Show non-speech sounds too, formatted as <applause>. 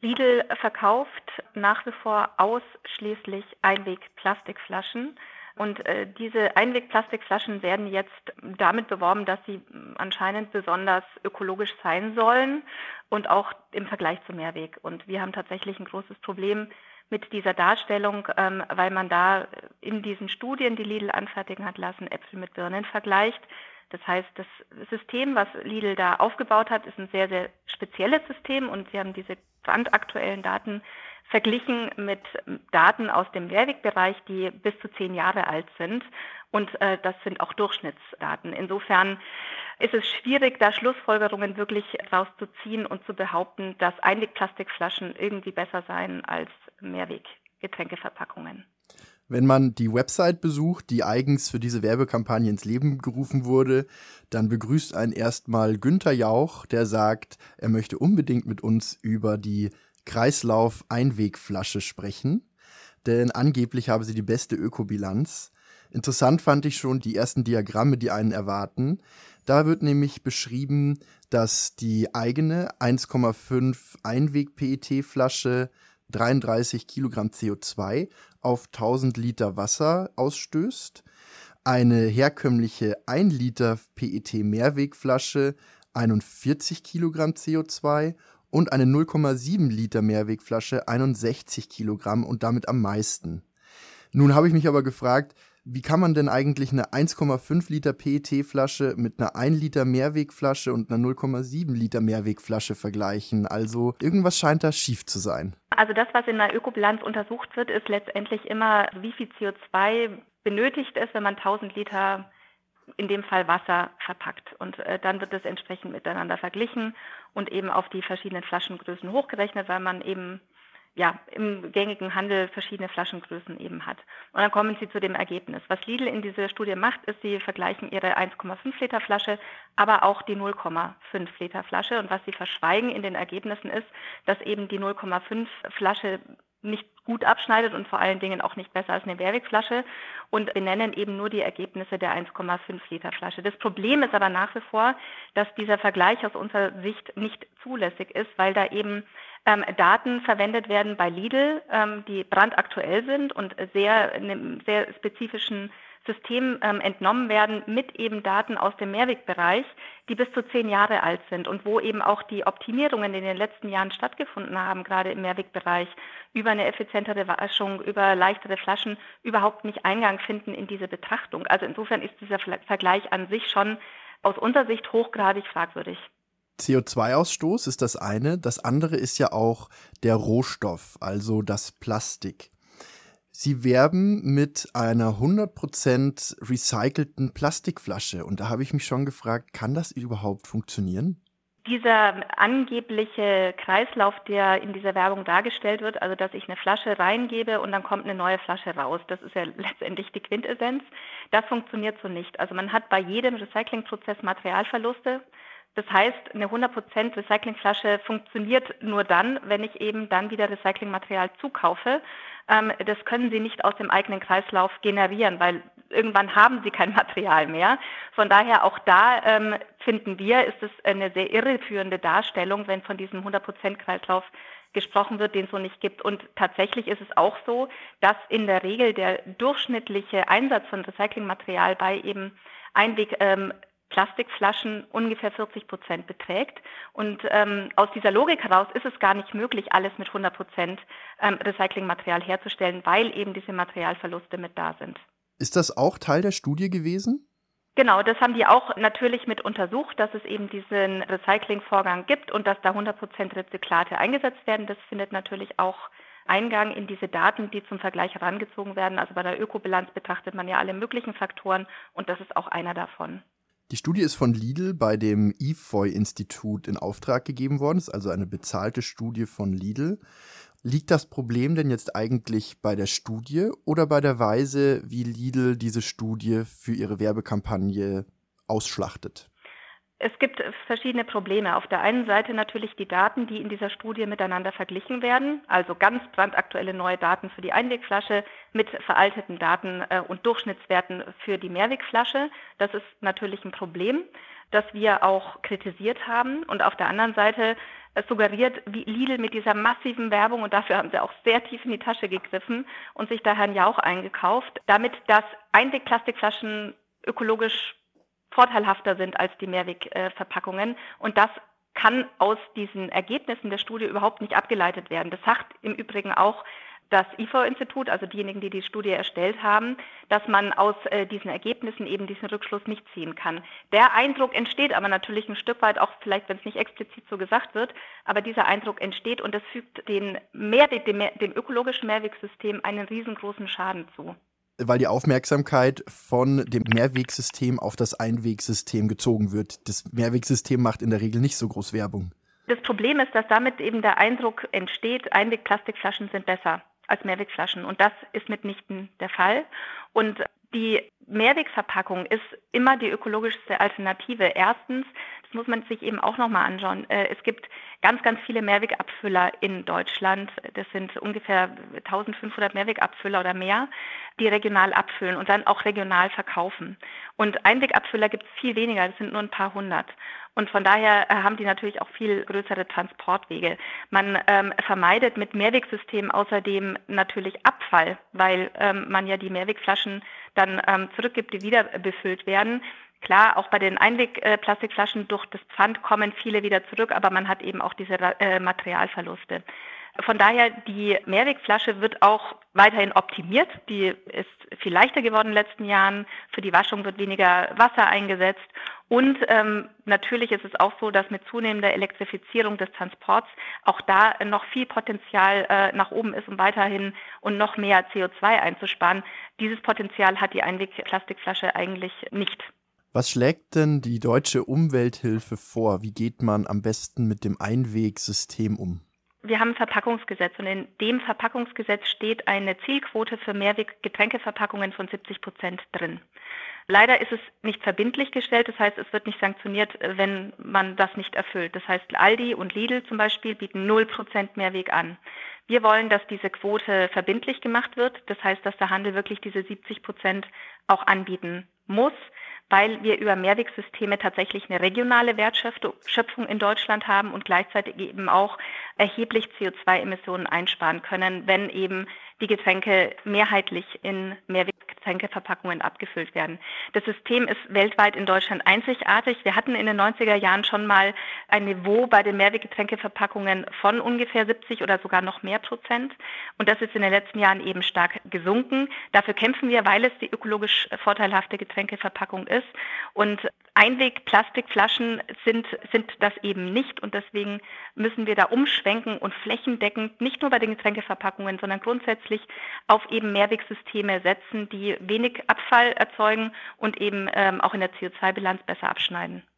Lidl verkauft nach wie vor ausschließlich Einwegplastikflaschen. Und äh, diese Einwegplastikflaschen werden jetzt damit beworben, dass sie anscheinend besonders ökologisch sein sollen und auch im Vergleich zu Mehrweg. Und wir haben tatsächlich ein großes Problem mit dieser Darstellung, ähm, weil man da in diesen Studien, die Lidl anfertigen hat lassen, Äpfel mit Birnen vergleicht. Das heißt, das System, was Lidl da aufgebaut hat, ist ein sehr, sehr spezielles System und sie haben diese brandaktuellen Daten verglichen mit Daten aus dem Mehrwegbereich, die bis zu zehn Jahre alt sind. Und äh, das sind auch Durchschnittsdaten. Insofern ist es schwierig, da Schlussfolgerungen wirklich rauszuziehen und zu behaupten, dass Einwegplastikflaschen irgendwie besser seien als Mehrweggetränkeverpackungen. Wenn man die Website besucht, die eigens für diese Werbekampagne ins Leben gerufen wurde, dann begrüßt einen erstmal Günther Jauch, der sagt, er möchte unbedingt mit uns über die Kreislauf-Einwegflasche sprechen, denn angeblich habe sie die beste Ökobilanz. Interessant fand ich schon die ersten Diagramme, die einen erwarten. Da wird nämlich beschrieben, dass die eigene 1,5 Einweg-PET-Flasche 33 Kilogramm CO2 auf 1000 Liter Wasser ausstößt, eine herkömmliche 1 Liter PET-Mehrwegflasche 41 Kilogramm CO2 und eine 0,7 Liter Mehrwegflasche 61 Kilogramm und damit am meisten. Nun habe ich mich aber gefragt, wie kann man denn eigentlich eine 1,5 Liter PET-Flasche mit einer 1 Liter Mehrwegflasche und einer 0,7 Liter Mehrwegflasche vergleichen? Also irgendwas scheint da schief zu sein. Also das, was in der Ökobilanz untersucht wird, ist letztendlich immer, wie viel CO2 benötigt ist, wenn man 1000 Liter in dem Fall Wasser verpackt. Und äh, dann wird es entsprechend miteinander verglichen und eben auf die verschiedenen Flaschengrößen hochgerechnet, weil man eben ja, im gängigen Handel verschiedene Flaschengrößen eben hat. Und dann kommen sie zu dem Ergebnis. Was Lidl in dieser Studie macht, ist, sie vergleichen ihre 1,5 Liter Flasche, aber auch die 0,5 Liter Flasche. Und was sie verschweigen in den Ergebnissen ist, dass eben die 0,5 Flasche nicht gut abschneidet und vor allen Dingen auch nicht besser als eine Mehrwegflasche und benennen eben nur die Ergebnisse der 1,5 Liter Flasche. Das Problem ist aber nach wie vor, dass dieser Vergleich aus unserer Sicht nicht zulässig ist, weil da eben ähm, Daten verwendet werden bei Lidl, ähm, die brandaktuell sind und sehr, in einem sehr spezifischen System ähm, entnommen werden mit eben Daten aus dem Mehrwegbereich, die bis zu zehn Jahre alt sind und wo eben auch die Optimierungen in den letzten Jahren stattgefunden haben, gerade im Mehrwegbereich, über eine effizientere Waschung, über leichtere Flaschen überhaupt nicht Eingang finden in diese Betrachtung. Also insofern ist dieser Vergleich an sich schon aus unserer Sicht hochgradig fragwürdig. CO2-Ausstoß ist das eine. Das andere ist ja auch der Rohstoff, also das Plastik. Sie werben mit einer 100% recycelten Plastikflasche. Und da habe ich mich schon gefragt, kann das überhaupt funktionieren? Dieser angebliche Kreislauf, der in dieser Werbung dargestellt wird, also dass ich eine Flasche reingebe und dann kommt eine neue Flasche raus, das ist ja letztendlich die Quintessenz, das funktioniert so nicht. Also man hat bei jedem Recyclingprozess Materialverluste. Das heißt, eine 100% Recyclingflasche funktioniert nur dann, wenn ich eben dann wieder Recyclingmaterial zukaufe. Ähm, das können Sie nicht aus dem eigenen Kreislauf generieren, weil irgendwann haben Sie kein <laughs> Material mehr. Von daher auch da ähm, finden wir, ist es eine sehr irreführende Darstellung, wenn von diesem 100% Kreislauf gesprochen wird, den es so nicht gibt. Und tatsächlich ist es auch so, dass in der Regel der durchschnittliche Einsatz von Recyclingmaterial bei eben Einweg ähm, Plastikflaschen ungefähr 40 Prozent beträgt. Und ähm, aus dieser Logik heraus ist es gar nicht möglich, alles mit 100 Prozent ähm, Recyclingmaterial herzustellen, weil eben diese Materialverluste mit da sind. Ist das auch Teil der Studie gewesen? Genau, das haben die auch natürlich mit untersucht, dass es eben diesen Recyclingvorgang gibt und dass da 100 Prozent Rezyklate eingesetzt werden. Das findet natürlich auch Eingang in diese Daten, die zum Vergleich herangezogen werden. Also bei der Ökobilanz betrachtet man ja alle möglichen Faktoren und das ist auch einer davon. Die Studie ist von Lidl bei dem IFOI-Institut in Auftrag gegeben worden. Ist also eine bezahlte Studie von Lidl. Liegt das Problem denn jetzt eigentlich bei der Studie oder bei der Weise, wie Lidl diese Studie für ihre Werbekampagne ausschlachtet? Es gibt verschiedene Probleme. Auf der einen Seite natürlich die Daten, die in dieser Studie miteinander verglichen werden, also ganz brandaktuelle neue Daten für die Einwegflasche mit veralteten Daten äh, und Durchschnittswerten für die Mehrwegflasche. Das ist natürlich ein Problem, das wir auch kritisiert haben. Und auf der anderen Seite äh, suggeriert wie Lidl mit dieser massiven Werbung, und dafür haben sie auch sehr tief in die Tasche gegriffen und sich da Herrn Jauch eingekauft, damit dass Einwegplastikflaschen ökologisch vorteilhafter sind als die Mehrwegverpackungen. Und das kann aus diesen Ergebnissen der Studie überhaupt nicht abgeleitet werden. Das sagt im Übrigen auch das IFO-Institut, also diejenigen, die die Studie erstellt haben, dass man aus äh, diesen Ergebnissen eben diesen Rückschluss nicht ziehen kann. Der Eindruck entsteht aber natürlich ein Stück weit, auch vielleicht, wenn es nicht explizit so gesagt wird, aber dieser Eindruck entsteht und das fügt den Mehrweg, dem, dem ökologischen Mehrwegsystem einen riesengroßen Schaden zu weil die Aufmerksamkeit von dem Mehrwegsystem auf das Einwegsystem gezogen wird. Das Mehrwegsystem macht in der Regel nicht so groß Werbung. Das Problem ist, dass damit eben der Eindruck entsteht, Einwegplastikflaschen sind besser als Mehrwegflaschen. Und das ist mitnichten der Fall. Und die Mehrwegverpackung ist immer die ökologischste Alternative. Erstens, das muss man sich eben auch nochmal anschauen. Äh, es gibt ganz, ganz viele Mehrwegabfüller in Deutschland. Das sind ungefähr 1500 Mehrwegabfüller oder mehr, die regional abfüllen und dann auch regional verkaufen. Und Einwegabfüller gibt es viel weniger, das sind nur ein paar hundert. Und von daher äh, haben die natürlich auch viel größere Transportwege. Man ähm, vermeidet mit Mehrwegsystemen außerdem natürlich Abfall, weil ähm, man ja die Mehrwegflaschen dann ähm, zurückgibt, die wieder befüllt werden. Klar, auch bei den Einwegplastikflaschen durch das Pfand kommen viele wieder zurück, aber man hat eben auch diese äh, Materialverluste. Von daher, die Mehrwegflasche wird auch weiterhin optimiert. Die ist viel leichter geworden in den letzten Jahren. Für die Waschung wird weniger Wasser eingesetzt. Und ähm, natürlich ist es auch so, dass mit zunehmender Elektrifizierung des Transports auch da noch viel Potenzial äh, nach oben ist, um weiterhin und noch mehr CO2 einzusparen. Dieses Potenzial hat die Einwegplastikflasche eigentlich nicht. Was schlägt denn die deutsche Umwelthilfe vor? Wie geht man am besten mit dem Einwegsystem um? Wir haben ein Verpackungsgesetz und in dem Verpackungsgesetz steht eine Zielquote für Mehrweggetränkeverpackungen von 70 Prozent drin. Leider ist es nicht verbindlich gestellt, das heißt, es wird nicht sanktioniert, wenn man das nicht erfüllt. Das heißt, Aldi und Lidl zum Beispiel bieten 0 Prozent Mehrweg an. Wir wollen, dass diese Quote verbindlich gemacht wird. Das heißt, dass der Handel wirklich diese 70 Prozent auch anbieten muss weil wir über Mehrwegsysteme tatsächlich eine regionale Wertschöpfung in Deutschland haben und gleichzeitig eben auch erheblich CO2-Emissionen einsparen können, wenn eben die Getränke mehrheitlich in Mehrweggetränkeverpackungen abgefüllt werden. Das System ist weltweit in Deutschland einzigartig. Wir hatten in den 90er Jahren schon mal ein Niveau bei den Mehrweggetränkeverpackungen von ungefähr 70 oder sogar noch mehr Prozent. Und das ist in den letzten Jahren eben stark gesunken. Dafür kämpfen wir, weil es die ökologisch vorteilhafte Getränkeverpackung ist. Und Einwegplastikflaschen sind, sind das eben nicht. Und deswegen müssen wir da umschwenken und flächendeckend nicht nur bei den Getränkeverpackungen, sondern grundsätzlich auf eben Mehrwegsysteme setzen, die wenig Abfall erzeugen und eben ähm, auch in der CO2-Bilanz besser abschneiden.